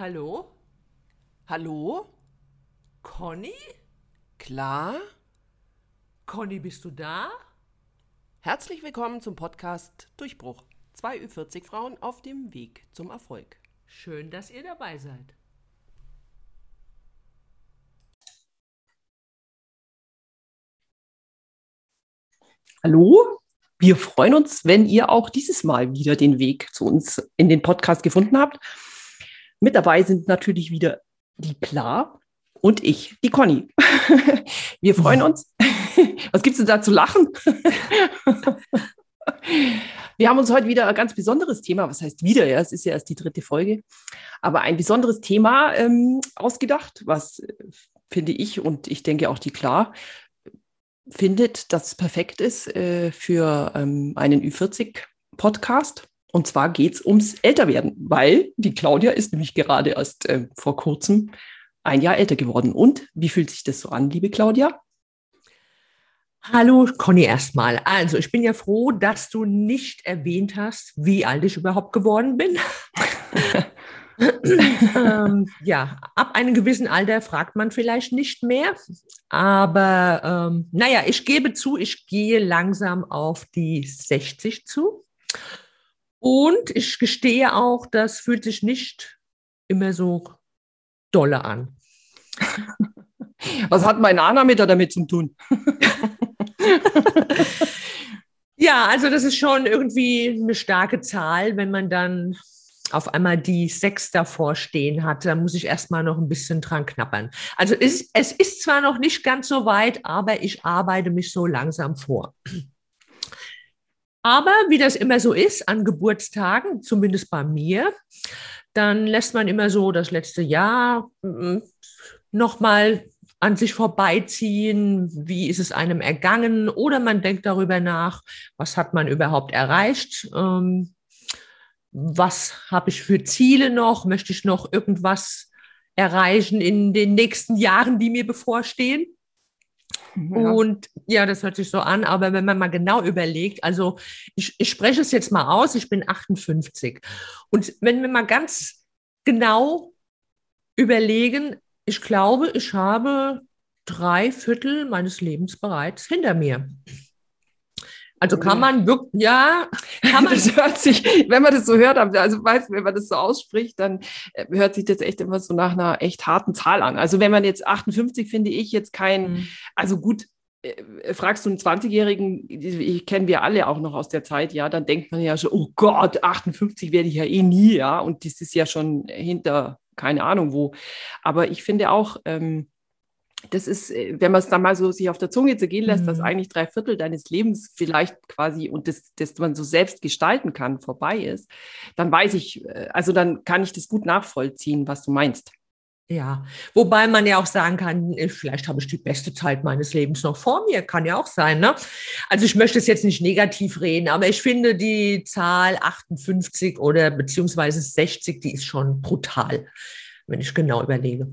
Hallo? Hallo? Conny? Klar? Conny, bist du da? Herzlich willkommen zum Podcast Durchbruch. Zwei Ü40 Frauen auf dem Weg zum Erfolg. Schön, dass ihr dabei seid. Hallo? Wir freuen uns, wenn ihr auch dieses Mal wieder den Weg zu uns in den Podcast gefunden habt. Mit dabei sind natürlich wieder die Klar und ich, die Conny. Wir freuen uns. Was gibt es denn da zu lachen? Wir haben uns heute wieder ein ganz besonderes Thema, was heißt wieder, ja, es ist ja erst die dritte Folge, aber ein besonderes Thema ähm, ausgedacht, was äh, finde ich und ich denke auch die Klar findet, dass es perfekt ist äh, für ähm, einen Ü40-Podcast. Und zwar geht es ums Älterwerden, weil die Claudia ist nämlich gerade erst äh, vor kurzem ein Jahr älter geworden. Und wie fühlt sich das so an, liebe Claudia? Hallo Conny erstmal. Also ich bin ja froh, dass du nicht erwähnt hast, wie alt ich überhaupt geworden bin. ähm, ja, ab einem gewissen Alter fragt man vielleicht nicht mehr. Aber ähm, naja, ich gebe zu, ich gehe langsam auf die 60 zu. Und ich gestehe auch, das fühlt sich nicht immer so dolle an. Was hat mein Name damit zu tun? ja, also das ist schon irgendwie eine starke Zahl, wenn man dann auf einmal die sechs davor stehen hat, da muss ich erstmal noch ein bisschen dran knappern. Also es, es ist zwar noch nicht ganz so weit, aber ich arbeite mich so langsam vor. Aber wie das immer so ist an Geburtstagen, zumindest bei mir, dann lässt man immer so das letzte Jahr mm, nochmal an sich vorbeiziehen, wie ist es einem ergangen? Oder man denkt darüber nach, was hat man überhaupt erreicht, ähm, was habe ich für Ziele noch, möchte ich noch irgendwas erreichen in den nächsten Jahren, die mir bevorstehen. Ja. Und ja, das hört sich so an, aber wenn man mal genau überlegt, also ich, ich spreche es jetzt mal aus, ich bin 58. Und wenn wir mal ganz genau überlegen, ich glaube, ich habe drei Viertel meines Lebens bereits hinter mir. Also kann man wirklich, ja, kann man. Das hört sich, wenn man das so hört, also weiß, wenn man das so ausspricht, dann äh, hört sich das echt immer so nach einer echt harten Zahl an. Also wenn man jetzt 58, finde ich jetzt kein, mhm. also gut, äh, fragst du einen 20-Jährigen, ich kennen wir alle auch noch aus der Zeit, ja, dann denkt man ja schon, oh Gott, 58 werde ich ja eh nie, ja, und das ist ja schon hinter keine Ahnung wo. Aber ich finde auch, ähm, das ist, äh, wenn man es dann mal so sich auf der Zunge zergehen lässt, mhm. dass eigentlich drei Viertel deines Lebens vielleicht quasi und das, das man so selbst gestalten kann, vorbei ist, dann weiß ich, äh, also dann kann ich das gut nachvollziehen, was du meinst. Ja, wobei man ja auch sagen kann, äh, vielleicht habe ich die beste Zeit meines Lebens noch vor mir, kann ja auch sein. Ne? Also ich möchte es jetzt nicht negativ reden, aber ich finde die Zahl 58 oder beziehungsweise 60, die ist schon brutal, wenn ich genau überlege.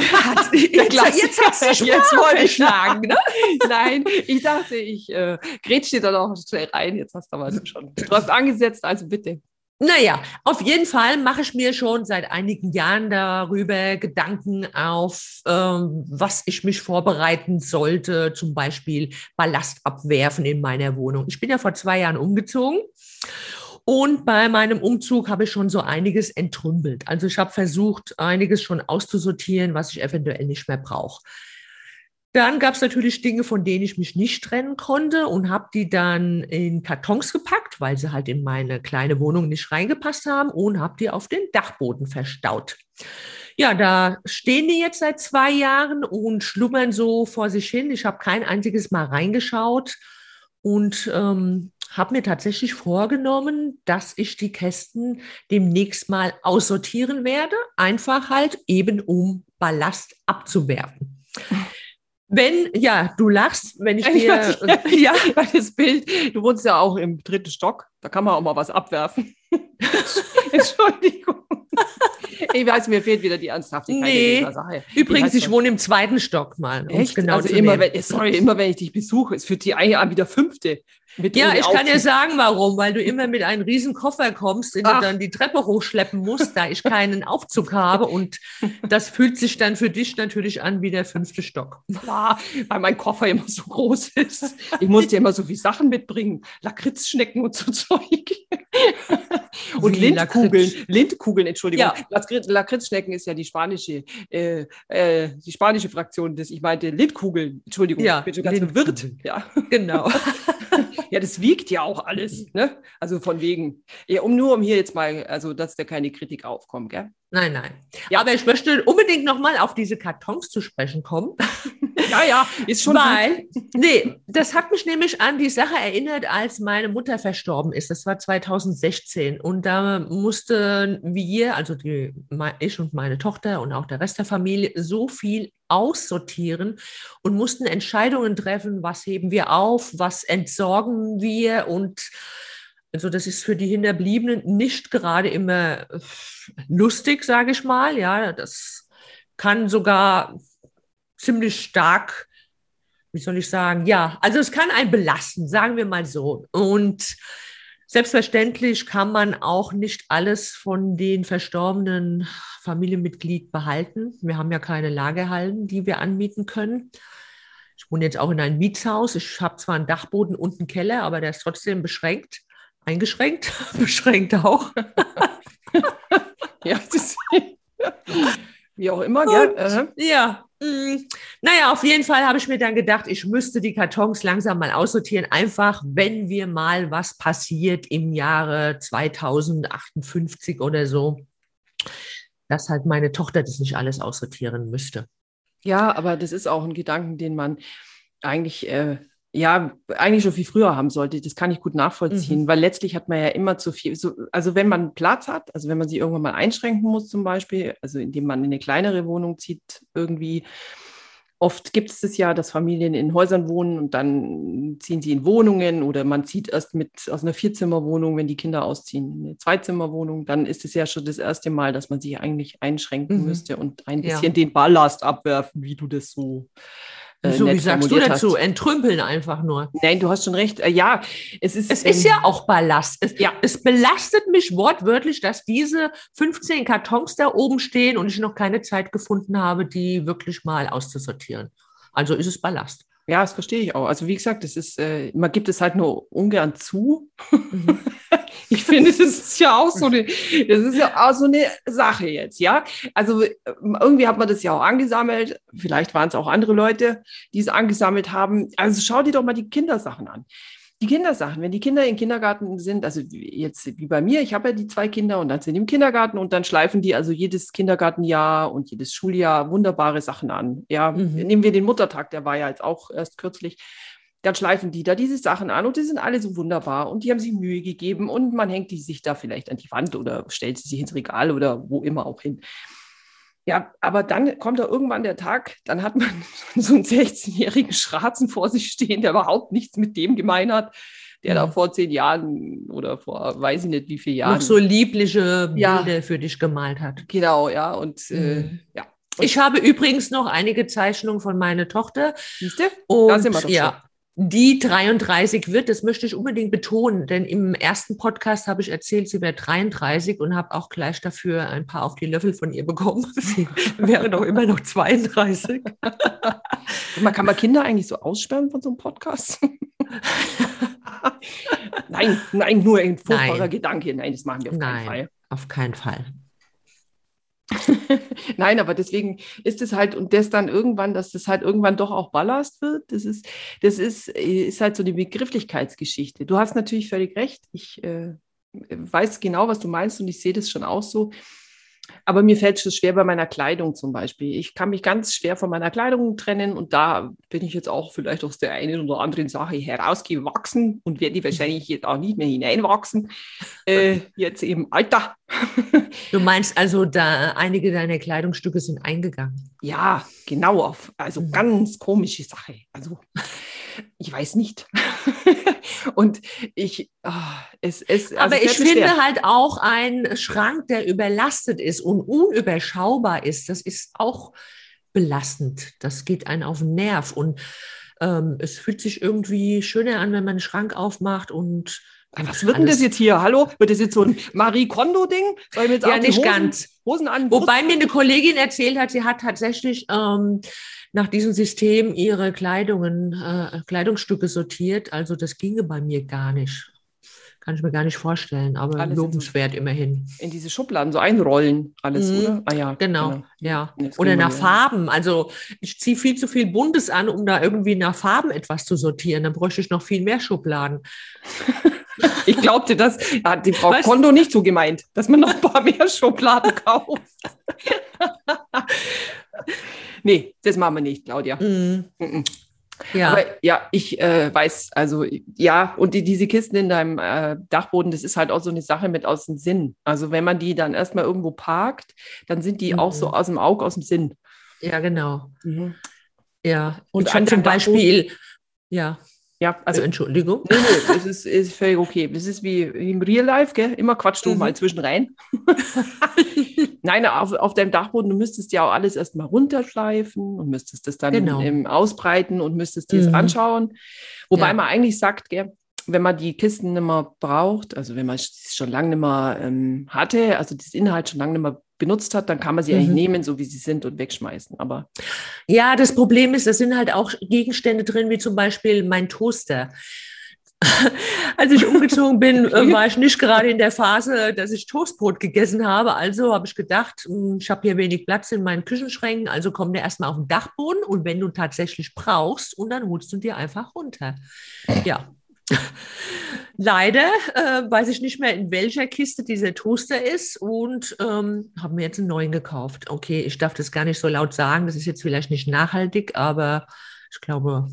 jetzt, jetzt hast du jetzt vorgeschlagen, ne? Nein, ich dachte, ich äh, grätsch dir da noch schnell rein. Jetzt hast du aber schon. Du hast angesetzt, also bitte. Naja, auf jeden Fall mache ich mir schon seit einigen Jahren darüber Gedanken auf, ähm, was ich mich vorbereiten sollte, zum Beispiel Ballast abwerfen in meiner Wohnung. Ich bin ja vor zwei Jahren umgezogen und bei meinem Umzug habe ich schon so einiges entrümpelt. Also ich habe versucht, einiges schon auszusortieren, was ich eventuell nicht mehr brauche. Dann gab es natürlich Dinge, von denen ich mich nicht trennen konnte und habe die dann in Kartons gepackt, weil sie halt in meine kleine Wohnung nicht reingepasst haben und habe die auf den Dachboden verstaut. Ja, da stehen die jetzt seit zwei Jahren und schlummern so vor sich hin. Ich habe kein einziges Mal reingeschaut und ähm, habe mir tatsächlich vorgenommen, dass ich die Kästen demnächst mal aussortieren werde, einfach halt eben um Ballast abzuwerfen. Wenn, ja, du lachst, wenn ich dir. ja, ja, das Bild, du wohnst ja auch im dritten Stock, da kann man auch mal was abwerfen. Entschuldigung. Ich weiß, mir fehlt wieder die Ernsthaftigkeit Nee. dieser Sache. Übrigens, ich wohne im zweiten Stock mal. Echt? Genau also zu immer wenn, sorry, immer wenn ich dich besuche, es führt die eine an wie der fünfte. Ja, ich kann dir sagen, warum. Weil du immer mit einem riesen Koffer kommst, den Ach. du dann die Treppe hochschleppen musst, da ich keinen Aufzug habe. Und das fühlt sich dann für dich natürlich an wie der fünfte Stock. Ja, weil mein Koffer immer so groß ist. Ich musste immer so viel Sachen mitbringen. Lakritzschnecken und so Zeug. Und Wie Lindkugeln. Lakritz? Lindkugeln, Entschuldigung. Ja. Lakritz, Lakritzschnecken ist ja die spanische, äh, äh, die spanische Fraktion des, ich meinte Lindkugeln. Entschuldigung, Ja, ich bin schon ganz Lindkugeln. verwirrt. Ja. Genau. ja, das wiegt ja auch alles. Ne? Also von wegen. Ja, um nur um hier jetzt mal, also dass da keine Kritik aufkommt, gell? Nein, nein. Ja. Aber ich möchte unbedingt nochmal auf diese Kartons zu sprechen kommen. Ja, ja, ist schon. gut. Weil, nee, das hat mich nämlich an die Sache erinnert, als meine Mutter verstorben ist. Das war 2016. Und da mussten wir, also die, ich und meine Tochter und auch der Rest der Familie, so viel aussortieren und mussten Entscheidungen treffen, was heben wir auf, was entsorgen wir und also das ist für die Hinterbliebenen nicht gerade immer äh, lustig, sage ich mal. Ja, das kann sogar ziemlich stark, wie soll ich sagen, ja, also es kann einen belasten, sagen wir mal so. Und selbstverständlich kann man auch nicht alles von den verstorbenen Familienmitglied behalten. Wir haben ja keine Lagerhallen, die wir anmieten können. Ich wohne jetzt auch in einem Mietshaus. Ich habe zwar einen Dachboden und einen Keller, aber der ist trotzdem beschränkt. Eingeschränkt, beschränkt auch. Ja, das ist, wie auch immer, gell? Und- Aha. Ja, mh, naja, auf jeden Fall habe ich mir dann gedacht, ich müsste die Kartons langsam mal aussortieren, einfach wenn wir mal was passiert im Jahre 2058 oder so, dass halt meine Tochter das nicht alles aussortieren müsste. Ja, aber das ist auch ein Gedanken, den man eigentlich, äh, ja, eigentlich schon viel früher haben sollte. Das kann ich gut nachvollziehen, weil letztlich hat man ja immer zu viel, so, also wenn man Platz hat, also wenn man sich irgendwann mal einschränken muss zum Beispiel, also indem man in eine kleinere Wohnung zieht, irgendwie, oft gibt es das ja, dass Familien in Häusern wohnen und dann ziehen sie in Wohnungen oder man zieht erst mit aus einer Vierzimmerwohnung, wenn die Kinder ausziehen, in eine Zweizimmerwohnung, dann ist es ja schon das erste Mal, dass man sich eigentlich einschränken Mhm. müsste und ein Ja. bisschen den Ballast abwerfen, wie du das so äh, so, wie sagst du dazu? hast. Entrümpeln einfach nur. Nein, du hast schon recht. Äh, ja, es ist. Es ist ja auch Ballast. Es, Ja. es belastet mich wortwörtlich, dass diese 15 Kartons da oben stehen und ich noch keine Zeit gefunden habe, die wirklich mal auszusortieren. Also ist es Ballast. Ja, das verstehe ich auch. Also wie gesagt, das ist, äh, man gibt es halt nur ungern zu. Mhm. Ich finde, das ist ja auch so eine, das ist ja auch so eine Sache jetzt, ja. Also äh, irgendwie hat man das ja auch angesammelt. Vielleicht waren es auch andere Leute, die es angesammelt haben. Also schau dir doch mal die Kindersachen an. Die Kindersachen, wenn die Kinder im Kindergarten sind, also jetzt wie bei mir, ich habe ja die zwei Kinder und dann sind die im Kindergarten und dann schleifen die also jedes Kindergartenjahr und jedes Schuljahr wunderbare Sachen an. Ja, Mhm. nehmen wir den Muttertag, der war ja jetzt auch erst kürzlich dann schleifen die da diese Sachen an und die sind alle so wunderbar und die haben sich Mühe gegeben und man hängt die sich da vielleicht an die Wand oder stellt sie sich ins Regal oder wo immer auch hin. Ja, aber dann kommt da irgendwann der Tag, dann hat man so einen 16-jährigen Schratzen vor sich stehen, der überhaupt nichts mit dem gemein hat, der da Mhm. vor zehn Jahren oder vor weiß ich nicht wie viele Jahren. Noch so liebliche Ja. Bilder für dich gemalt hat. Genau, ja, und äh, Mhm. ja. Ich habe übrigens noch einige Zeichnungen von meiner Tochter. Siehst du? Und Da sind wir doch ja, die 33 wird, das möchte ich unbedingt betonen, denn im ersten Podcast habe ich erzählt, sie wäre 33 und habe auch gleich dafür ein paar auf die Löffel von ihr bekommen. Sie wäre doch immer noch 32. Man kann man Kinder eigentlich so aussperren von so einem Podcast? nein, nein, nur ein furchtbarer Nein. Gedanke. Nein, das machen wir auf keinen Nein. Fall. Auf keinen Fall. Nein, aber deswegen ist es halt, und das dann irgendwann, dass das halt irgendwann doch auch Ballast wird, das ist, das ist, äh, ist halt so eine Begrifflichkeitsgeschichte. Du hast natürlich völlig recht. Ich äh, weiß genau, was du meinst und ich sehe das schon auch so. Aber mir fällt es schwer bei meiner Kleidung zum Beispiel. Ich kann mich ganz schwer von meiner Kleidung trennen und da bin ich jetzt auch vielleicht aus der einen oder anderen Sache herausgewachsen und werde die wahrscheinlich jetzt auch nicht mehr hineinwachsen. Äh, jetzt im Alter. Du meinst also, da einige deiner Kleidungsstücke sind eingegangen. Ja, genau, auf, also Mhm. ganz komische Sache. Also ich weiß nicht. Und ich, oh, es, es, also Aber ich finde schwer. halt auch ein Schrank, der überlastet ist und unüberschaubar ist, das ist auch belastend. Das geht einen auf den Nerv. Und ähm, es fühlt sich irgendwie schöner an, wenn man einen Schrank aufmacht und was wird denn das jetzt hier? Hallo? Wird das jetzt so ein Marie Kondo-Ding? Ja, nicht Hosen, ganz. Hosen an. Wobei mir eine Kollegin erzählt hat, sie hat tatsächlich ähm, nach diesem System ihre Kleidungen, äh, Kleidungsstücke sortiert. Also das ginge bei mir gar nicht. Kann ich mir gar nicht vorstellen, aber alles lobenswert in so, immerhin. In diese Schubladen so einrollen, alles, mhm. oder? Ah ja. Genau, genau. ja. Nee, oder nach Farben. Also ich ziehe viel zu viel Buntes an, um da irgendwie nach Farben etwas zu sortieren. Dann bräuchte ich noch viel mehr Schubladen. Ich glaubte, das hat die Frau Was? Kondo nicht so gemeint, dass man noch ein paar mehr Schubladen kauft. nee, das machen wir nicht, Claudia. Mm. Mm ja. Aber ja, ich äh, weiß, also ja, und die, diese Kisten in deinem äh, Dachboden, das ist halt auch so eine Sache mit aus dem Sinn. Also wenn man die dann erstmal irgendwo parkt, dann sind die mhm. auch so mhm. aus dem Auge, aus dem Sinn. Ja, genau. Mhm. Ja, und ich zum Beispiel, ja. Ja, also Entschuldigung. Nee, nee, das ist, ist völlig okay. Das ist wie im Real Life, gell? Immer quatsch du mhm. mal zwischen rein. Nein, auf, auf deinem Dachboden, du müsstest ja auch alles erstmal runterschleifen und müsstest das dann genau. im, ausbreiten und müsstest dir das mhm. anschauen. Wobei ja. man eigentlich sagt, gell, wenn man die Kisten nicht mehr braucht, also wenn man es schon lange nicht mehr ähm, hatte, also das Inhalt schon lange nicht mehr benutzt hat, dann kann man sie mhm. eigentlich nehmen, so wie sie sind und wegschmeißen. Aber ja, das Problem ist, da sind halt auch Gegenstände drin, wie zum Beispiel mein Toaster. Als ich umgezogen bin, äh, war ich nicht gerade in der Phase, dass ich Toastbrot gegessen habe. Also habe ich gedacht, hm, ich habe hier wenig Platz in meinen Küchenschränken, also komm dir erstmal auf den Dachboden und wenn du tatsächlich brauchst, und dann holst du dir einfach runter. Ja, Leider äh, weiß ich nicht mehr, in welcher Kiste dieser Toaster ist und ähm, habe mir jetzt einen neuen gekauft. Okay, ich darf das gar nicht so laut sagen, das ist jetzt vielleicht nicht nachhaltig, aber ich glaube,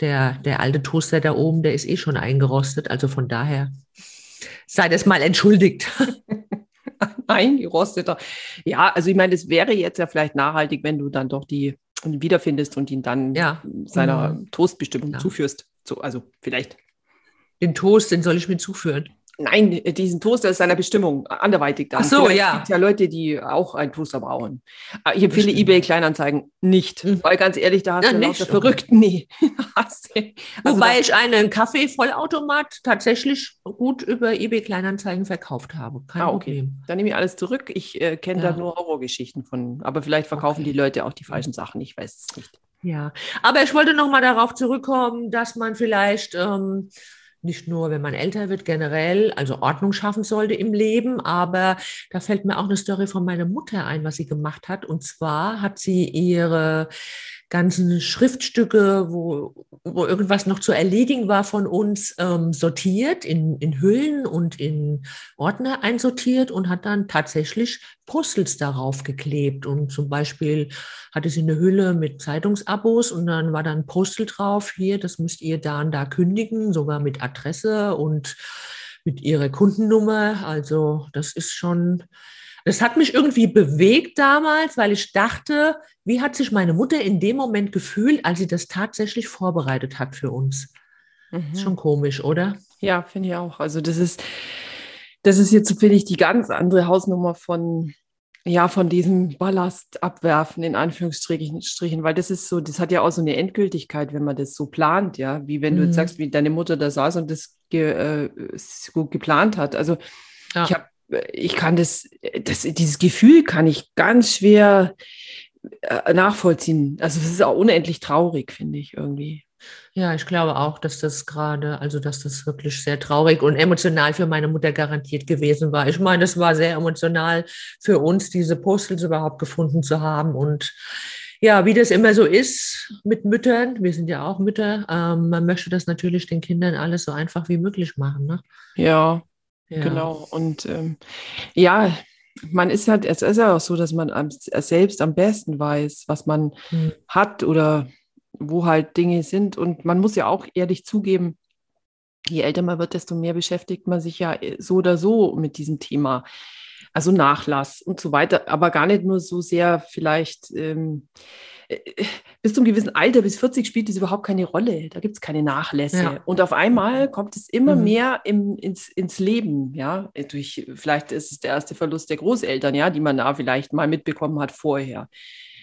der, der alte Toaster da oben, der ist eh schon eingerostet. Also von daher sei das mal entschuldigt. Eingerosteter. Ja, also ich meine, es wäre jetzt ja vielleicht nachhaltig, wenn du dann doch die wiederfindest und ihn dann ja. seiner mhm. Toastbestimmung ja. zuführst. So, also vielleicht den Toast, den soll ich mir zuführen? Nein, diesen Toaster ist seiner Bestimmung anderweitig dann. Ach so, Vielleicht ja. Es gibt ja Leute, die auch einen Toaster brauchen. Ah, ich empfehle eBay Kleinanzeigen nicht, mhm. weil ganz ehrlich, da hast ja, du lauter Verrückten. Nee. also Wobei ich einen Kaffee-Vollautomat tatsächlich gut über eBay Kleinanzeigen verkauft habe. Kein ah, okay. Problem. Dann nehme ich alles zurück. Ich äh, kenne ja. da nur Horrorgeschichten von, aber vielleicht verkaufen okay. die Leute auch die falschen Sachen. Ich weiß es nicht. Ja, aber ich wollte noch mal darauf zurückkommen, dass man vielleicht ähm, nicht nur, wenn man älter wird, generell, also Ordnung schaffen sollte im Leben, aber da fällt mir auch eine Story von meiner Mutter ein, was sie gemacht hat. Und zwar hat sie ihre ganzen Schriftstücke, wo, wo irgendwas noch zu erledigen war von uns, ähm, sortiert, in, in Hüllen und in Ordner einsortiert und hat dann tatsächlich Postels darauf geklebt. Und zum Beispiel hatte sie eine Hülle mit Zeitungsabos und dann war dann Postel drauf, hier, das müsst ihr da und da kündigen, sogar mit Adresse und mit ihrer Kundennummer. Also das ist schon das hat mich irgendwie bewegt damals, weil ich dachte, wie hat sich meine Mutter in dem Moment gefühlt, als sie das tatsächlich vorbereitet hat für uns? Mhm. Ist schon komisch, oder? Ja, finde ich auch. Also das ist, das ist jetzt, finde ich, die ganz andere Hausnummer von, ja, von diesem Ballast abwerfen, in Anführungsstrichen, weil das ist so, das hat ja auch so eine Endgültigkeit, wenn man das so plant, ja, wie wenn mhm. du jetzt mhm. sagst, wie deine Mutter da saß und das ge, äh, so geplant hat. Also ja. ich habe ich kann das, das, dieses Gefühl kann ich ganz schwer äh, nachvollziehen. Also es ist auch unendlich traurig, finde ich irgendwie. Ja, ich glaube auch, dass das gerade, also dass das wirklich sehr traurig und emotional für meine Mutter garantiert gewesen war. Ich meine, es war sehr emotional für uns, diese Postels überhaupt gefunden zu haben. Und ja, wie das immer so ist mit Müttern, wir sind ja auch Mütter, ähm, man möchte das natürlich den Kindern alles so einfach wie möglich machen. Ne? Ja, ja. Genau. Und ähm, ja, man ist halt, es ist ja auch so, dass man selbst am besten weiß, was man mhm. hat oder wo halt Dinge sind. Und man muss ja auch ehrlich zugeben, je älter man wird, desto mehr beschäftigt man sich ja äh, so oder so mit diesem Thema. Also Nachlass und so weiter, aber gar nicht nur so sehr vielleicht. Ähm, äh, bis zum gewissen Alter, bis 40 spielt es überhaupt keine Rolle. Da gibt es keine Nachlässe. Ja. Und auf einmal kommt es immer mhm. mehr im, ins, ins Leben, ja. Durch, vielleicht ist es der erste Verlust der Großeltern, ja, die man da vielleicht mal mitbekommen hat vorher.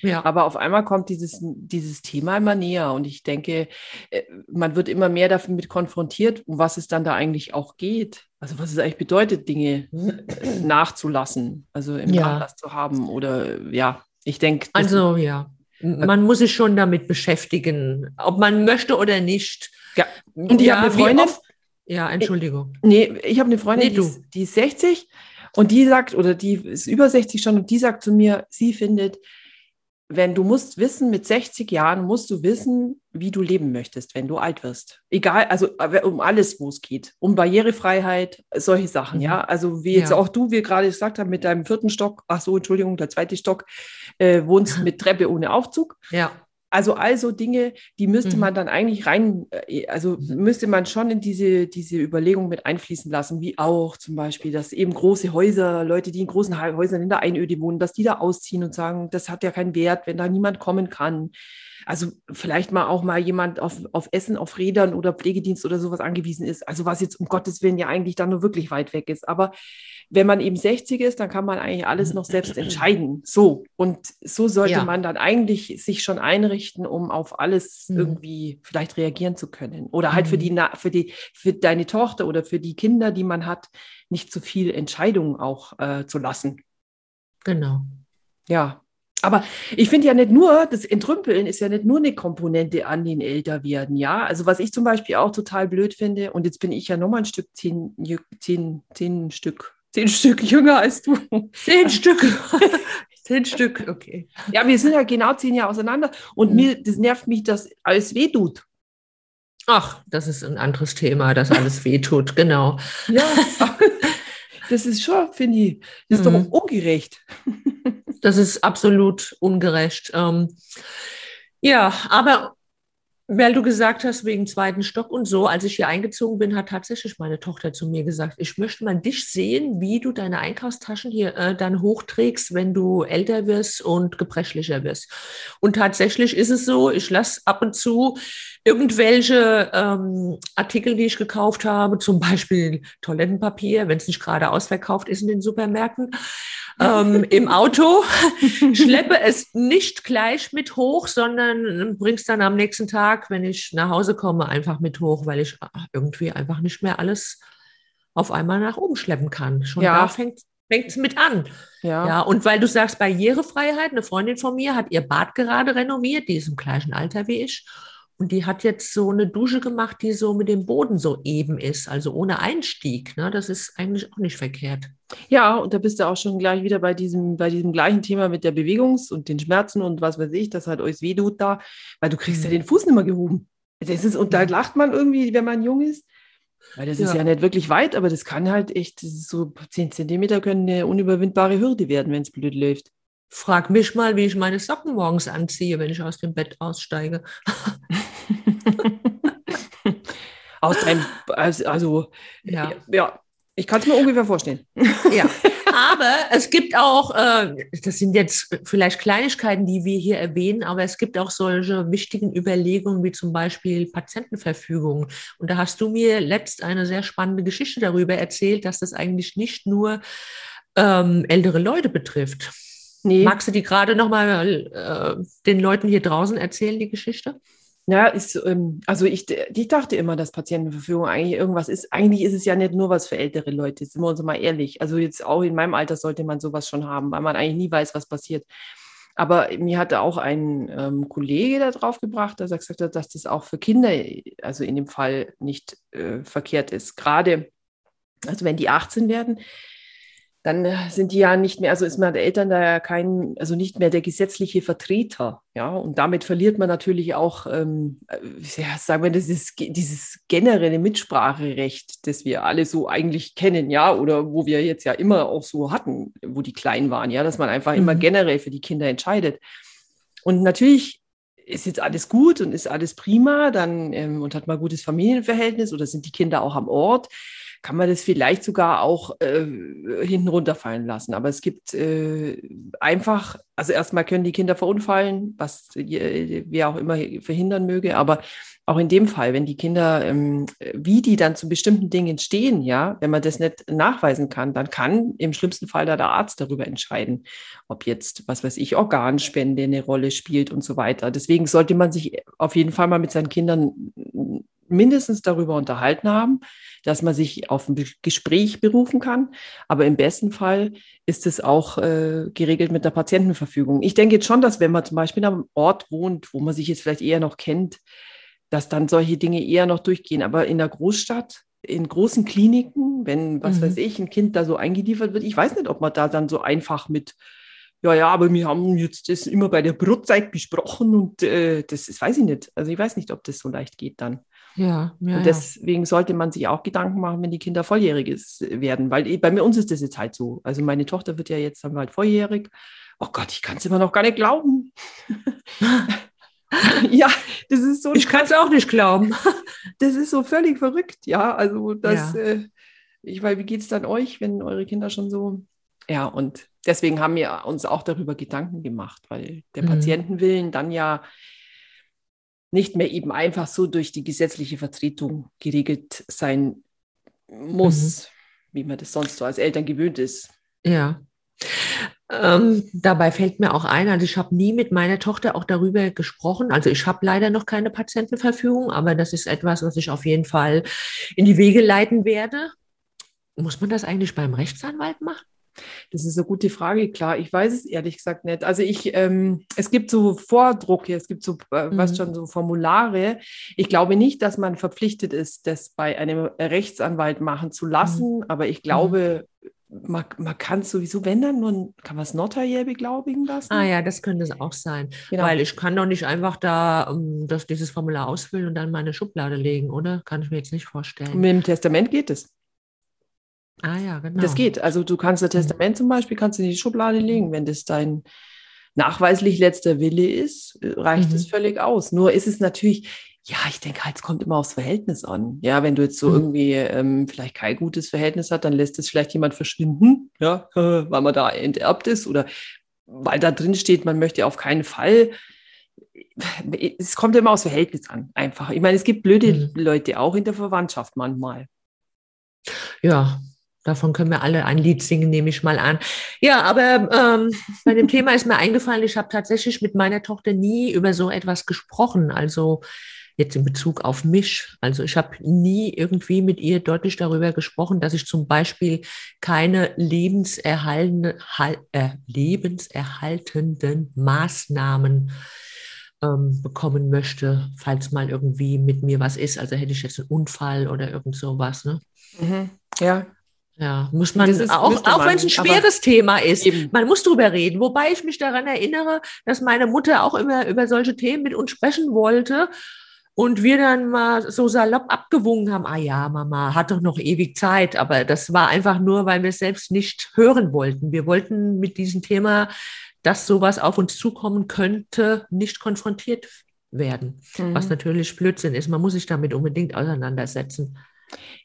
Ja. Aber auf einmal kommt dieses, dieses Thema immer näher und ich denke, äh, man wird immer mehr damit konfrontiert, um was es dann da eigentlich auch geht. Also was es eigentlich bedeutet, Dinge nachzulassen, also im ja. Nachlass zu haben oder ja, ich denke. Also ja, man muss sich schon damit beschäftigen, ob man möchte oder nicht. Ja. Und ich ja, habe eine Freundin. Oft, ja, Entschuldigung. Ich, nee, ich habe eine Freundin, nee, die, ist, die ist 60 und die sagt, oder die ist über 60 schon, und die sagt zu mir, sie findet, wenn du musst wissen, mit 60 Jahren musst du wissen, wie du leben möchtest, wenn du alt wirst. Egal, also äh, um alles, wo es geht. Um Barrierefreiheit, solche Sachen, mhm. ja. Also wie jetzt ja. auch du, wie gerade gesagt haben, mit deinem vierten Stock, ach so, Entschuldigung, der zweite Stock, äh, wohnst mit Treppe ohne Aufzug. Ja. Also also Dinge, die müsste mhm. man dann eigentlich rein, äh, also müsste man schon in diese, diese Überlegung mit einfließen lassen, wie auch zum Beispiel, dass eben große Häuser, Leute, die in großen Häusern in der Einöde wohnen, dass die da ausziehen und sagen, das hat ja keinen Wert, wenn da niemand kommen kann. Also vielleicht mal auch mal jemand auf, auf Essen, auf Rädern oder Pflegedienst oder sowas angewiesen ist. Also was jetzt um Gottes Willen ja eigentlich dann nur wirklich weit weg ist. Aber wenn man eben 60 ist, dann kann man eigentlich alles noch selbst entscheiden. So. Und so sollte ja. man dann eigentlich sich schon einrichten, um auf alles mhm. irgendwie vielleicht reagieren zu können. Oder halt mhm. für die, für die, für deine Tochter oder für die Kinder, die man hat, nicht zu viel Entscheidungen auch äh, zu lassen. Genau. Ja, aber ich finde ja nicht nur, das Entrümpeln ist ja nicht nur eine Komponente an den Älterwerden, ja. Also was ich zum Beispiel auch total blöd finde, und jetzt bin ich ja nochmal ein Stück, zehn, zehn, zehn Stück, zehn Stück jünger als du. Zehn Stück. zehn Stück, okay. Ja, wir sind ja genau zehn Jahre auseinander und mhm. mir, das nervt mich, dass alles wehtut. Ach, das ist ein anderes Thema, dass alles wehtut, genau. Ja, das ist schon, finde ich, das ist mhm. doch ungerecht. Das ist absolut ungerecht. Ähm, ja, aber weil du gesagt hast, wegen zweiten Stock und so, als ich hier eingezogen bin, hat tatsächlich meine Tochter zu mir gesagt, ich möchte mal dich sehen, wie du deine Einkaufstaschen hier äh, dann hochträgst, wenn du älter wirst und gebrechlicher wirst. Und tatsächlich ist es so, ich lasse ab und zu irgendwelche ähm, Artikel, die ich gekauft habe, zum Beispiel Toilettenpapier, wenn es nicht gerade ausverkauft ist in den Supermärkten, ähm, im Auto, schleppe es nicht gleich mit hoch, sondern bring's dann am nächsten Tag, wenn ich nach Hause komme, einfach mit hoch, weil ich irgendwie einfach nicht mehr alles auf einmal nach oben schleppen kann. Schon ja. da fängt es mit an. Ja. ja. Und weil du sagst Barrierefreiheit, eine Freundin von mir hat ihr Bad gerade renoviert, die ist im gleichen Alter wie ich. Und die hat jetzt so eine Dusche gemacht, die so mit dem Boden so eben ist, also ohne Einstieg. Ne? Das ist eigentlich auch nicht verkehrt. Ja, und da bist du auch schon gleich wieder bei diesem, bei diesem gleichen Thema mit der Bewegungs- und den Schmerzen und was weiß ich, das hat euch weh tut da, weil du kriegst mhm. ja den Fuß nicht mehr gehoben. Das ist, und da lacht man irgendwie, wenn man jung ist. Weil das ja. ist ja nicht wirklich weit, aber das kann halt echt, so 10 Zentimeter können eine unüberwindbare Hürde werden, wenn es blöd läuft. Frag mich mal, wie ich meine Socken morgens anziehe, wenn ich aus dem Bett aussteige. aus deinem, also, ja. ja, ich kann es mir ungefähr vorstellen. ja, aber es gibt auch, äh, das sind jetzt vielleicht Kleinigkeiten, die wir hier erwähnen, aber es gibt auch solche wichtigen Überlegungen wie zum Beispiel Patientenverfügung. Und da hast du mir letzt eine sehr spannende Geschichte darüber erzählt, dass das eigentlich nicht nur ähm, ältere Leute betrifft. Nee. Magst du die gerade nochmal äh, den Leuten hier draußen erzählen, die Geschichte? Ja, ist, ähm, also ich, ich dachte immer, dass Patientenverfügung eigentlich irgendwas ist. Eigentlich ist es ja nicht nur was für ältere Leute, sind wir uns mal ehrlich. Also jetzt auch in meinem Alter sollte man sowas schon haben, weil man eigentlich nie weiß, was passiert. Aber mir hatte auch ein ähm, Kollege da drauf gebracht, der gesagt hat, dass das auch für Kinder, also in dem Fall nicht äh, verkehrt ist. Gerade, also wenn die 18 werden, dann äh, sind die ja nicht mehr, also ist man der Eltern da ja kein, also nicht mehr der gesetzliche Vertreter, ja, und damit verliert man natürlich auch, ähm, äh, ja, sagen wir, dieses, dieses generelle Mitspracherecht, das wir alle so eigentlich kennen, ja, oder wo wir jetzt ja immer auch so hatten, wo die klein waren, ja, dass man einfach mhm. immer generell für die Kinder entscheidet. Und natürlich ist jetzt alles gut und ist alles prima, dann ähm, und hat mal gutes Familienverhältnis oder sind die Kinder auch am Ort kann man das vielleicht sogar auch äh, hinten runterfallen lassen. Aber es gibt äh, einfach, also erstmal können die Kinder verunfallen, was wer auch immer verhindern möge, aber auch in dem Fall, wenn die Kinder, ähm, wie die dann zu bestimmten Dingen stehen, ja, wenn man das nicht nachweisen kann, dann kann im schlimmsten Fall da der Arzt darüber entscheiden, ob jetzt, was weiß ich, Organspende eine Rolle spielt und so weiter. Deswegen sollte man sich auf jeden Fall mal mit seinen Kindern mindestens darüber unterhalten haben, dass man sich auf ein Gespräch berufen kann. Aber im besten Fall ist es auch äh, geregelt mit der Patientenverfügung. Ich denke jetzt schon, dass wenn man zum Beispiel am Ort wohnt, wo man sich jetzt vielleicht eher noch kennt, dass dann solche Dinge eher noch durchgehen. Aber in der Großstadt, in großen Kliniken, wenn, was mhm. weiß ich, ein Kind da so eingeliefert wird, ich weiß nicht, ob man da dann so einfach mit, ja, ja, aber wir haben jetzt das immer bei der Brotzeit besprochen und äh, das ist, weiß ich nicht. Also ich weiß nicht, ob das so leicht geht dann. Ja, ja, und deswegen sollte man sich auch Gedanken machen, wenn die Kinder volljährig ist, werden, weil bei uns ist das jetzt halt so. Also meine Tochter wird ja jetzt dann bald volljährig. Oh Gott, ich kann es immer noch gar nicht glauben. ja, das ist so. Ich kann es auch nicht glauben. Das ist so völlig verrückt, ja. Also, das, ja. äh, ich weiß, wie geht es dann euch, wenn eure Kinder schon so. Ja, und deswegen haben wir uns auch darüber Gedanken gemacht, weil der mhm. Patientenwillen dann ja nicht mehr eben einfach so durch die gesetzliche Vertretung geregelt sein muss, mhm. wie man das sonst so als Eltern gewöhnt ist. Ja. Ähm, dabei fällt mir auch ein, also ich habe nie mit meiner Tochter auch darüber gesprochen. Also ich habe leider noch keine Patientenverfügung, aber das ist etwas, was ich auf jeden Fall in die Wege leiten werde. Muss man das eigentlich beim Rechtsanwalt machen? Das ist eine gute Frage, klar. Ich weiß es ehrlich gesagt nicht. Also ich, ähm, es gibt so Vordrucke, es gibt so, äh, mhm. was schon so Formulare. Ich glaube nicht, dass man verpflichtet ist, das bei einem Rechtsanwalt machen zu lassen, mhm. aber ich glaube, man, man kann sowieso, wenn dann nur, kann man es notariell beglaubigen lassen? Ah ja, das könnte es auch sein. Genau. Weil ich kann doch nicht einfach da um, das, dieses Formular ausfüllen und dann meine Schublade legen, oder? Kann ich mir jetzt nicht vorstellen. Mit dem Testament geht es. Ah ja, genau. Das geht. Also du kannst das mhm. Testament zum Beispiel kannst in die Schublade legen, wenn das dein nachweislich letzter Wille ist, äh, reicht es mhm. völlig aus. Nur ist es natürlich, ja, ich denke halt, es kommt immer aufs Verhältnis an. Ja, wenn du jetzt so mhm. irgendwie ähm, vielleicht kein gutes Verhältnis hast, dann lässt es vielleicht jemand verschwinden, ja, weil man da enterbt ist oder weil da drin steht, man möchte auf keinen Fall. Es kommt immer aufs Verhältnis an, einfach. Ich meine, es gibt blöde mhm. Leute auch in der Verwandtschaft manchmal. Ja, Davon können wir alle ein Lied singen, nehme ich mal an. Ja, aber ähm, bei dem Thema ist mir eingefallen, ich habe tatsächlich mit meiner Tochter nie über so etwas gesprochen. Also jetzt in Bezug auf mich. Also ich habe nie irgendwie mit ihr deutlich darüber gesprochen, dass ich zum Beispiel keine lebenserhaltende, äh, lebenserhaltenden Maßnahmen ähm, bekommen möchte, falls mal irgendwie mit mir was ist. Also hätte ich jetzt einen Unfall oder irgend sowas. Ne? Mhm. Ja, ja, muss man, ist, auch, auch wenn es ein schweres Thema ist, eben. man muss drüber reden. Wobei ich mich daran erinnere, dass meine Mutter auch immer über solche Themen mit uns sprechen wollte. Und wir dann mal so salopp abgewungen haben, ah ja, Mama, hat doch noch ewig Zeit. Aber das war einfach nur, weil wir es selbst nicht hören wollten. Wir wollten mit diesem Thema, dass sowas auf uns zukommen könnte, nicht konfrontiert werden. Mhm. Was natürlich Blödsinn ist. Man muss sich damit unbedingt auseinandersetzen.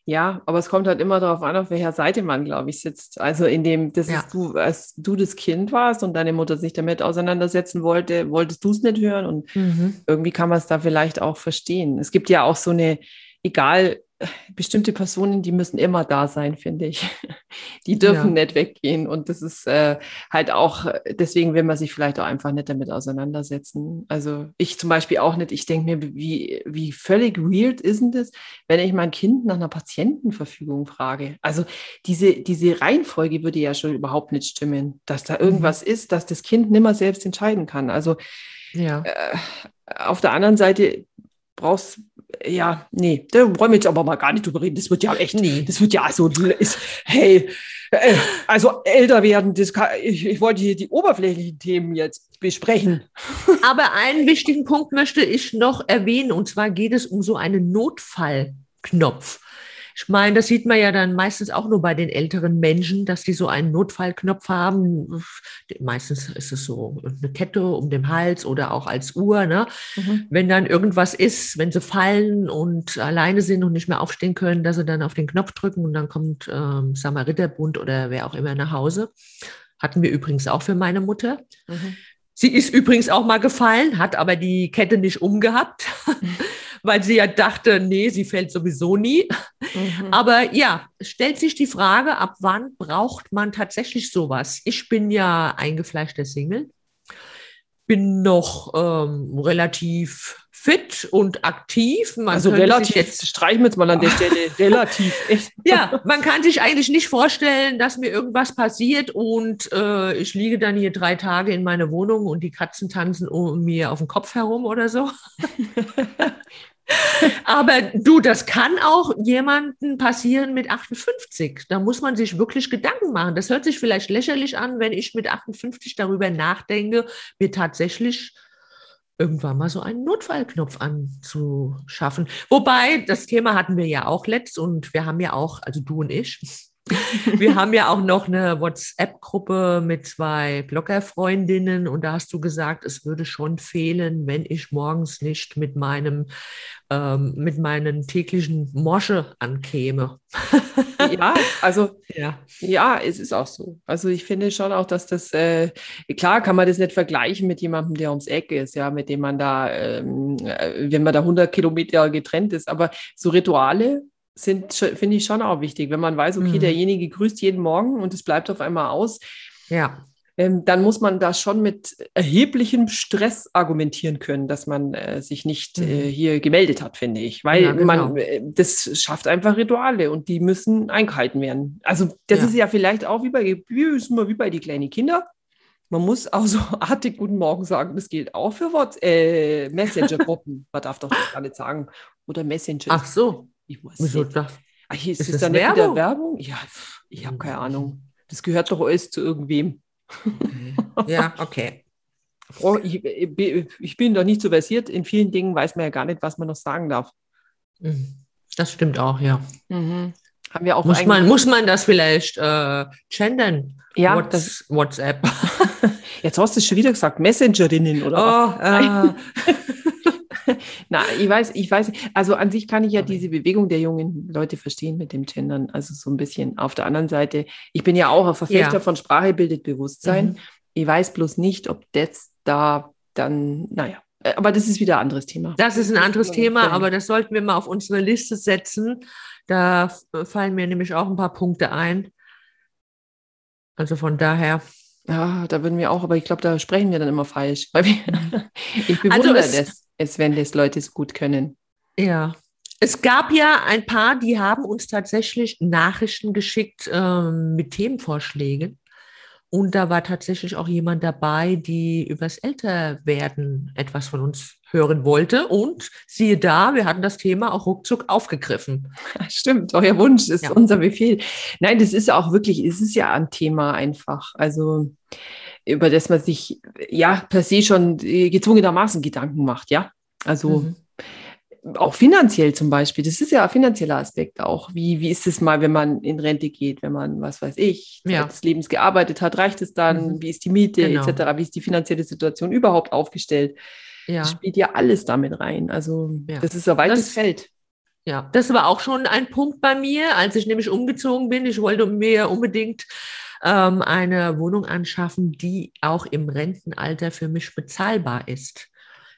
Ja, aber es kommt halt immer darauf an, auf welcher Seite man, glaube ich, sitzt. Also in dem, das ja. ist du, als du das Kind warst und deine Mutter sich damit auseinandersetzen wollte, wolltest du es nicht hören und mhm. irgendwie kann man es da vielleicht auch verstehen. Es gibt ja auch so eine, egal bestimmte Personen, die müssen immer da sein, finde ich. Die dürfen ja. nicht weggehen. Und das ist äh, halt auch, deswegen will man sich vielleicht auch einfach nicht damit auseinandersetzen. Also ich zum Beispiel auch nicht. Ich denke mir, wie, wie völlig weird ist denn das, wenn ich mein Kind nach einer Patientenverfügung frage? Also diese, diese Reihenfolge würde ja schon überhaupt nicht stimmen, dass da irgendwas mhm. ist, dass das Kind nimmer selbst entscheiden kann. Also ja. äh, auf der anderen Seite brauchst ja, nee, da wollen wir jetzt aber mal gar nicht drüber reden. Das wird ja echt, nee. das wird ja so, ist, hey, äh, also älter werden, das kann, ich, ich wollte hier die oberflächlichen Themen jetzt besprechen. Aber einen wichtigen Punkt möchte ich noch erwähnen, und zwar geht es um so einen Notfallknopf. Ich meine, das sieht man ja dann meistens auch nur bei den älteren Menschen, dass die so einen Notfallknopf haben. Meistens ist es so eine Kette um den Hals oder auch als Uhr. Ne? Mhm. Wenn dann irgendwas ist, wenn sie fallen und alleine sind und nicht mehr aufstehen können, dass sie dann auf den Knopf drücken und dann kommt ähm, Samariterbund oder wer auch immer nach Hause. Hatten wir übrigens auch für meine Mutter. Mhm. Sie ist übrigens auch mal gefallen, hat aber die Kette nicht umgehabt, weil sie ja dachte, nee, sie fällt sowieso nie. Mhm. Aber ja, stellt sich die Frage, ab wann braucht man tatsächlich sowas? Ich bin ja eingefleischter Single, bin noch ähm, relativ fit und aktiv. Man also relativ, jetzt streichen wir jetzt mal an der Stelle, relativ. Echt. Ja, man kann sich eigentlich nicht vorstellen, dass mir irgendwas passiert und äh, ich liege dann hier drei Tage in meiner Wohnung und die Katzen tanzen um mir auf dem Kopf herum oder so. Aber du, das kann auch jemandem passieren mit 58. Da muss man sich wirklich Gedanken machen. Das hört sich vielleicht lächerlich an, wenn ich mit 58 darüber nachdenke, mir tatsächlich irgendwann mal so einen Notfallknopf anzuschaffen. Wobei, das Thema hatten wir ja auch letzt und wir haben ja auch, also du und ich, wir haben ja auch noch eine WhatsApp-Gruppe mit zwei Bloggerfreundinnen und da hast du gesagt, es würde schon fehlen, wenn ich morgens nicht mit meinem ähm, mit meinen täglichen Mosche ankäme. ja, also ja. ja, es ist auch so. Also ich finde schon auch, dass das äh, klar kann man das nicht vergleichen mit jemandem, der ums Eck ist, ja, mit dem man da, ähm, äh, wenn man da 100 Kilometer getrennt ist, aber so Rituale sind, finde ich schon auch wichtig, wenn man weiß, okay, mhm. derjenige grüßt jeden Morgen und es bleibt auf einmal aus. Ja. Ähm, dann muss man da schon mit erheblichem Stress argumentieren können, dass man äh, sich nicht äh, mhm. äh, hier gemeldet hat, finde ich. Weil ja, genau. man, äh, das schafft einfach Rituale und die müssen eingehalten werden. Also das ja. ist ja vielleicht auch wie bei, wie, wie bei die kleinen Kinder. Man muss auch so artig Guten Morgen sagen. Das gilt auch für äh, Messenger-Gruppen. man darf doch das gar nicht sagen. Oder Messenger. Ach so. Ich weiß Wieso nicht. Das? Ach, ist, ist das, dann Werbung? wieder Werbung? Ja, ich habe keine Ahnung. Das gehört doch alles zu irgendwem. Ja, okay. Ich, ich, bin doch nicht so versiert. In vielen Dingen weiß man ja gar nicht, was man noch sagen darf. Mhm. Das stimmt auch, ja. Mhm. Haben wir auch muss, man, muss man das vielleicht äh, gendern? Ja, What's, das, WhatsApp. Jetzt hast du es schon wieder gesagt, Messengerinnen oder oh, was? Äh. Na, ich weiß, ich weiß, also an sich kann ich ja diese Bewegung der jungen Leute verstehen mit dem Gendern. Also so ein bisschen. Auf der anderen Seite, ich bin ja auch ein Verfechter ja. von Sprache bildet Bewusstsein. Mhm. Ich weiß bloß nicht, ob das da dann, naja, äh, aber das ist wieder ein anderes Thema. Das ist ein anderes Thema, aber das sollten wir mal auf unsere Liste setzen. Da fallen mir nämlich auch ein paar Punkte ein. Also von daher. Ja, da würden wir auch, aber ich glaube, da sprechen wir dann immer falsch. Weil wir, ich bewundere also es, das es, wenn das Leute so gut können. Ja. Es gab ja ein paar, die haben uns tatsächlich Nachrichten geschickt ähm, mit Themenvorschlägen. Und da war tatsächlich auch jemand dabei, die übers Älterwerden etwas von uns hören wollte. Und siehe da, wir hatten das Thema auch ruckzuck aufgegriffen. Stimmt, euer Wunsch ist ja. unser Befehl. Nein, das ist auch wirklich, es ist ja ein Thema einfach. Also über das man sich ja per se schon gezwungenermaßen Gedanken macht, ja. Also mhm. Auch finanziell zum Beispiel, das ist ja ein finanzieller Aspekt auch. Wie, wie ist es mal, wenn man in Rente geht, wenn man, was weiß ich, ja. des Lebens gearbeitet hat, reicht es dann, mhm. wie ist die Miete genau. etc., wie ist die finanzielle Situation überhaupt aufgestellt? Ja. Das spielt ja alles damit rein. Also ja. das ist ein weites das, Feld. Ja, das war auch schon ein Punkt bei mir, als ich nämlich umgezogen bin. Ich wollte mir unbedingt ähm, eine Wohnung anschaffen, die auch im Rentenalter für mich bezahlbar ist.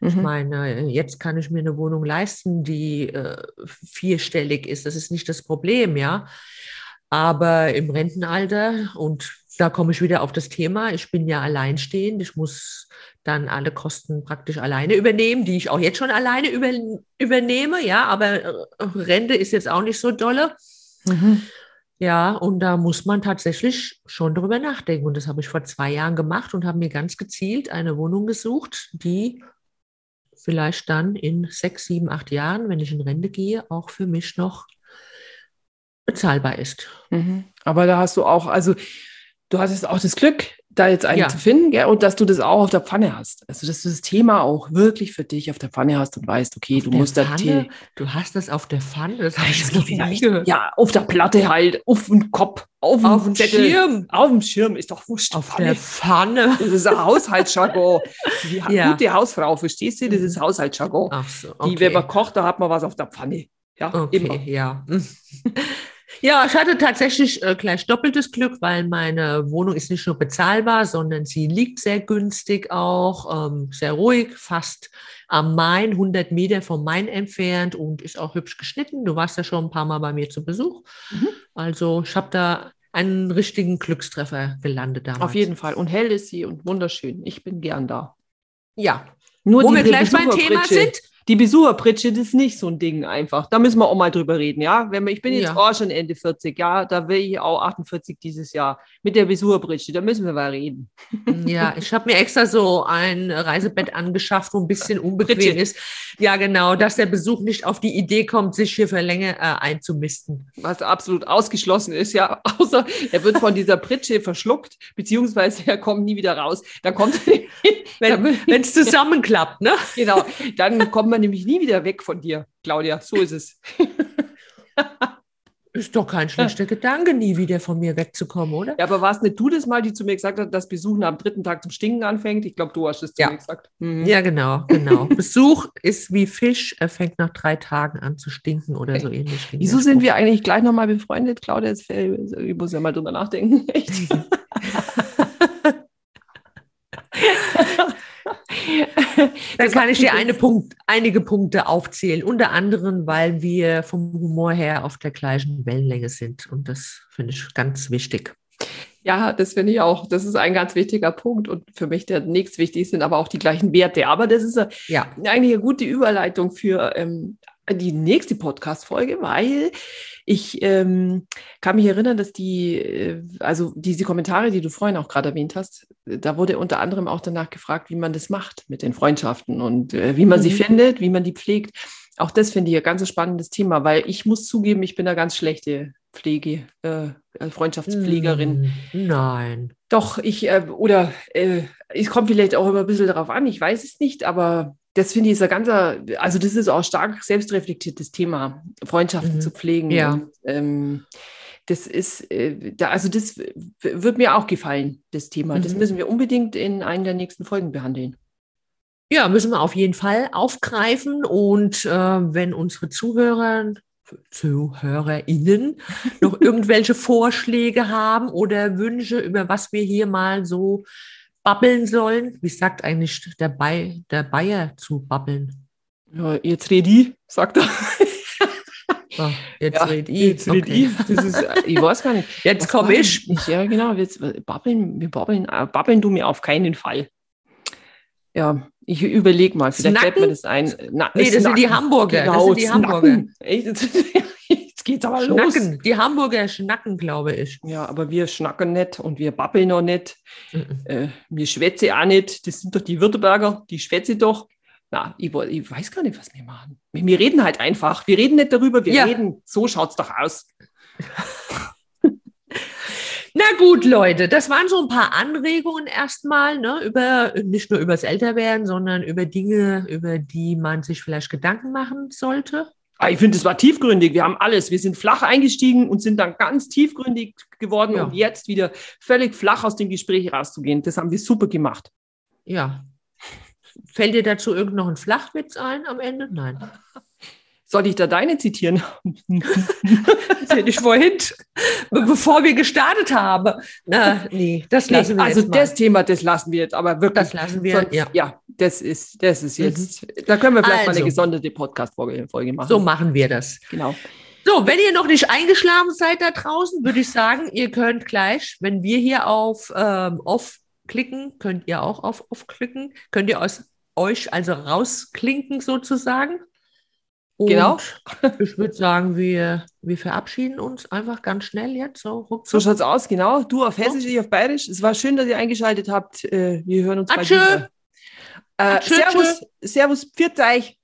Ich mhm. meine, jetzt kann ich mir eine Wohnung leisten, die äh, vierstellig ist. Das ist nicht das Problem, ja. Aber im Rentenalter, und da komme ich wieder auf das Thema, ich bin ja alleinstehend, ich muss dann alle Kosten praktisch alleine übernehmen, die ich auch jetzt schon alleine über, übernehme, ja, aber äh, Rente ist jetzt auch nicht so dolle. Mhm. Ja, und da muss man tatsächlich schon drüber nachdenken. Und das habe ich vor zwei Jahren gemacht und habe mir ganz gezielt eine Wohnung gesucht, die vielleicht dann in sechs, sieben, acht Jahren, wenn ich in Rente gehe, auch für mich noch bezahlbar ist. Mhm. Aber da hast du auch, also du hattest auch das Glück, da jetzt einen Ja. zu finden, gell? und dass du das auch auf der Pfanne hast. Also, dass du das Thema auch wirklich für dich auf der Pfanne hast und weißt, okay, du Der musst da Pfanne? Tee. Du hast das auf der Pfanne? Das habe ich noch nie gehört. Ja, auf der Platte halt, auf dem Kopf, auf dem Auf dem Schirm. Auf dem Schirm, ist doch wurscht. Auf Pfanne. der Pfanne. Das ist ein Haushaltsjargon. Die Ja. gute Hausfrau, verstehst du? Das ist Haushaltsjargon. Ach so, Die, okay. wenn man kocht, da hat man was auf der Pfanne. Ja, Okay, immer. ja. Ja, ich hatte tatsächlich äh, gleich doppeltes Glück, weil meine Wohnung ist nicht nur bezahlbar, sondern sie liegt sehr günstig auch, ähm, sehr ruhig, fast am Main, 100 Meter vom Main entfernt und ist auch hübsch geschnitten. Du warst ja schon ein paar Mal bei mir zu Besuch. Mhm. Also ich habe da einen richtigen Glückstreffer gelandet damals. Auf jeden Fall. Und hell ist sie und wunderschön. Ich bin gern da. Ja, Nur wo die wir gleich beim Thema sind. Die Besucherpritsche, das ist nicht so ein Ding einfach. Da müssen wir auch mal drüber reden, ja? Wenn wir, ich bin jetzt Ja. auch schon Ende 40, ja, da will ich auch 48 dieses Jahr mit der Besucherpritsche, da müssen wir mal reden. Ja, ich habe mir extra so ein Reisebett angeschafft, wo ein bisschen unbequem Pritsche. ist. Ja, genau, dass der Besuch nicht auf die Idee kommt, sich hier für länger äh, einzumisten. Was absolut ausgeschlossen ist, ja, außer er wird von dieser Pritsche verschluckt, beziehungsweise er kommt nie wieder raus. Dann kommt, Wenn es zusammenklappt, ne? genau, dann kommt man nämlich nie wieder weg von dir, Claudia. So ist es. Ist doch kein schlechter Gedanke, nie wieder von mir wegzukommen, oder? Ja, aber warst nicht du das mal, die zu mir gesagt hat, dass Besuchen am dritten Tag zum Stinken anfängt? Ich glaube, du hast es zu Ja. mir gesagt. Mhm. Ja, genau, genau. Besuch ist wie Fisch, er fängt nach drei Tagen an zu stinken oder so ähnlich. Wieso sind wir eigentlich gleich nochmal befreundet, Claudia? Jetzt, ich muss ja mal drüber nachdenken. Echt? Dann kann ich dir eine Punkt, einige Punkte aufzählen, unter anderem, weil wir vom Humor her auf der gleichen Wellenlänge sind. Und das finde ich ganz wichtig. Ja, das finde ich auch. Das ist ein ganz wichtiger Punkt und für mich der nächstwichtig sind aber auch die gleichen Werte. Aber das ist Ja, eigentlich eine gute Überleitung für ähm, die nächste Podcast-Folge, weil ich ähm, kann mich erinnern, dass die, äh, also diese Kommentare, die du vorhin auch gerade erwähnt hast, da wurde unter anderem auch danach gefragt, wie man das macht mit den Freundschaften und äh, wie man sie Mhm. findet, wie man die pflegt. Auch das finde ich ein ganz spannendes Thema, weil ich muss zugeben, ich bin eine ganz schlechte Pflege, äh, äh, Freundschaftspflegerin. Hm, Nein. Doch, ich, äh, oder äh, es kommt vielleicht auch immer ein bisschen darauf an, ich weiß es nicht, aber das finde ich ist ein ganzer, also das ist auch stark selbstreflektiertes Thema, Freundschaften Mhm. zu pflegen. Ja. Und, ähm, das ist, äh, da, also das wird mir auch gefallen, das Thema. Das Mhm. müssen wir unbedingt in einer der nächsten Folgen behandeln. Ja, müssen wir auf jeden Fall aufgreifen. Und äh, wenn unsere Zuhörer, ZuhörerInnen noch irgendwelche Vorschläge haben oder Wünsche, über was wir hier mal so babbeln sollen, wie sagt eigentlich der, Bay, der Bayer zu babbeln? Ja, jetzt red ich, sagt er. Ah, jetzt Ja, red ich. Jetzt red Okay. ich. Das ist, äh, ich weiß gar nicht. Jetzt Was komme ich. denn- Ja, genau. Jetzt babbeln, wir babbeln, äh, babbeln du mir auf keinen Fall. Ja, ich überlege mal, vielleicht fällt mir Snacken? das ein. Na, Nee, das sind die Snacken. Hamburger. Das Genau, sind die Snacken. Hamburger. Jetzt, geht's aber los. Schnacken. Die Hamburger schnacken, glaube ich. Ja, aber wir schnacken nicht und wir babbeln noch nicht. Mhm. Äh, wir schwätzen auch nicht. Das sind doch die Württemberger, die schwätzen doch. Na, ich, ich weiß gar nicht, was wir machen. Wir wir reden halt einfach. Wir reden nicht darüber, wir Ja. reden. So schaut's doch aus. Na gut, Leute, das waren so ein paar Anregungen erstmal, ne, über, nicht nur übers Älterwerden, sondern über Dinge, über die man sich vielleicht Gedanken machen sollte. Ah, Ich finde, es war tiefgründig. Wir haben alles. Wir sind flach eingestiegen und sind dann ganz tiefgründig geworden, Ja. um jetzt wieder völlig flach aus dem Gespräch rauszugehen. Das haben wir super gemacht. Ja. Fällt dir dazu irgend noch ein Flachwitz ein am Ende? Nein. Soll ich da deine zitieren? Das hätte ich vorhin, be- bevor wir gestartet haben. Na, nee, das lassen Nee, wir also jetzt mal. das Thema, das lassen wir jetzt aber wirklich. Das lassen wir, Sonst- ja. ja, das ist, das ist jetzt, da können wir vielleicht mal Also. eine gesonderte Podcast-Folge Folge machen. So machen wir das. genau. So, wenn ihr noch nicht eingeschlafen seid da draußen, würde ich sagen, ihr könnt gleich, wenn wir hier auf ähm, Off klicken, könnt ihr auch auf Off klicken, könnt ihr aus euch also rausklinken sozusagen. Und Genau. Ich würde sagen, wir, wir verabschieden uns einfach ganz schnell jetzt. So, So ruckzuck. schaut's aus, genau. Du auf Hessisch, ich auf Bayerisch. Es war schön, dass ihr eingeschaltet habt. Äh, Wir hören uns bald Atschö. wieder. Äh, Atschö, servus, servus, pfiat euch.